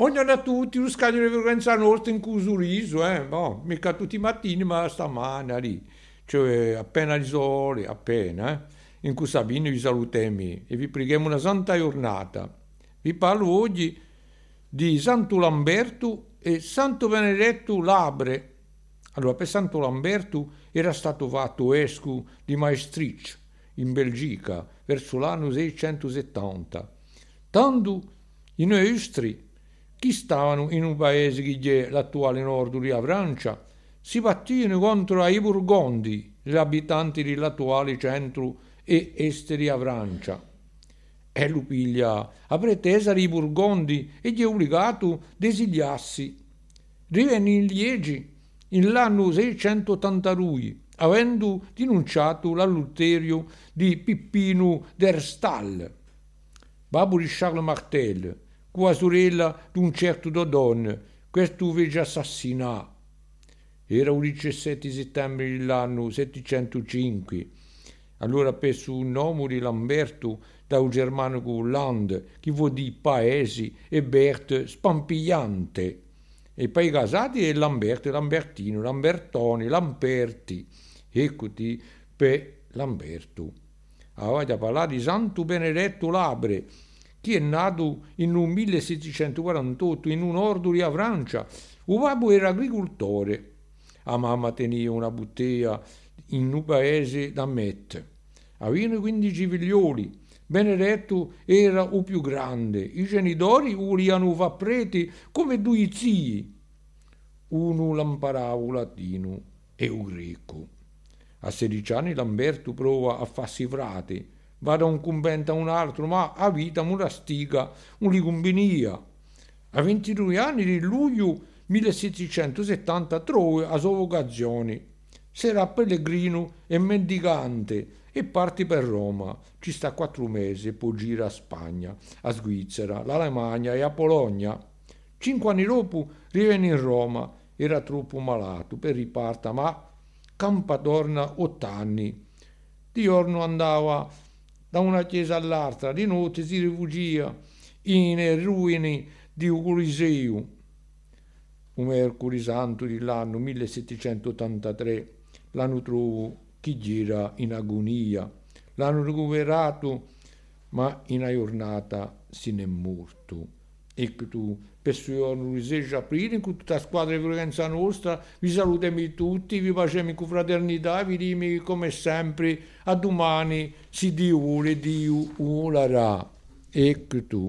Vogliono a tutti lo scaglio di frequenza nostra in cui riso, eh? Boh, mica tutti i mattini, ma stamane lì. Cioè, appena il sole, appena, eh? In cui Sabino vi salutiamo e vi preghiamo una santa giornata. Vi parlo oggi di Santo Lamberto e Santo Benedetto Labre. Allora, per Santo Lamberto era stato fatto escu di Maestrich in Belgica verso l'anno 670. Tanto i nostri, che stavano in un paese che è l'attuale nord di Francia, si battivano contro i Burgondi, gli abitanti dell'attuale centro e est di Francia. E lo piglia a pretesa dei Burgondi e gli è obbligato a esiliarsi. Rivenne in Liegi l'anno 682 avendo denunciato l'adulterio di Pippino d'Erstal, babbo di Charles Martel, la sorella di un certo Dodon, questo fece assassinare. Era il 17 settembre dell'anno 705. Allora presso un nome di Lamberto da un germanico Land, che vuol dire paesi, e Bert spampigliante. E poi casati è Lamberto, Lambertino, Lambertoni, Lamperti eccoti per Lamberto. Avete parlato di Santo Benedetto Labre, che è nato in un 1648 in un ordo di Francia. Il babbo era agricoltore. La mamma tenia una bottega in un paese da Met. Avevano 15 figlioli. Benedetto era il più grande. I genitori volevano fare preti come due zii. Uno l'imparava latino e il greco. A 16 anni Lamberto prova a farsi frate, va da un convento a un altro, ma a vita una stiga, un ligumbinia. A 22 anni di luglio 1773 a sua vocazione. Sarà pellegrino e mendicante e parti per Roma. Ci sta quattro mesi e poi gira a Spagna, a Svizzera, l'Alemagna e a Polonia. Cinque anni dopo riviene in Roma. Era troppo malato per riparta, ma Campadorna anni. Di giorno andava da una chiesa all'altra, di notte si rifugia in ruine di un Coliseo. Un Mercuri Santo dell'anno 1783 l'hanno trovato chi gira in agonia, l'hanno recuperato, ma in giornata se ne è morto e che tu per il 16 aprile con tutta la squadra di Florenza nostra vi salutiamo tutti, vi facciamo con fraternità, vi diciamo come sempre a domani, se Dio vuole, Dio volerà. Ecco tu.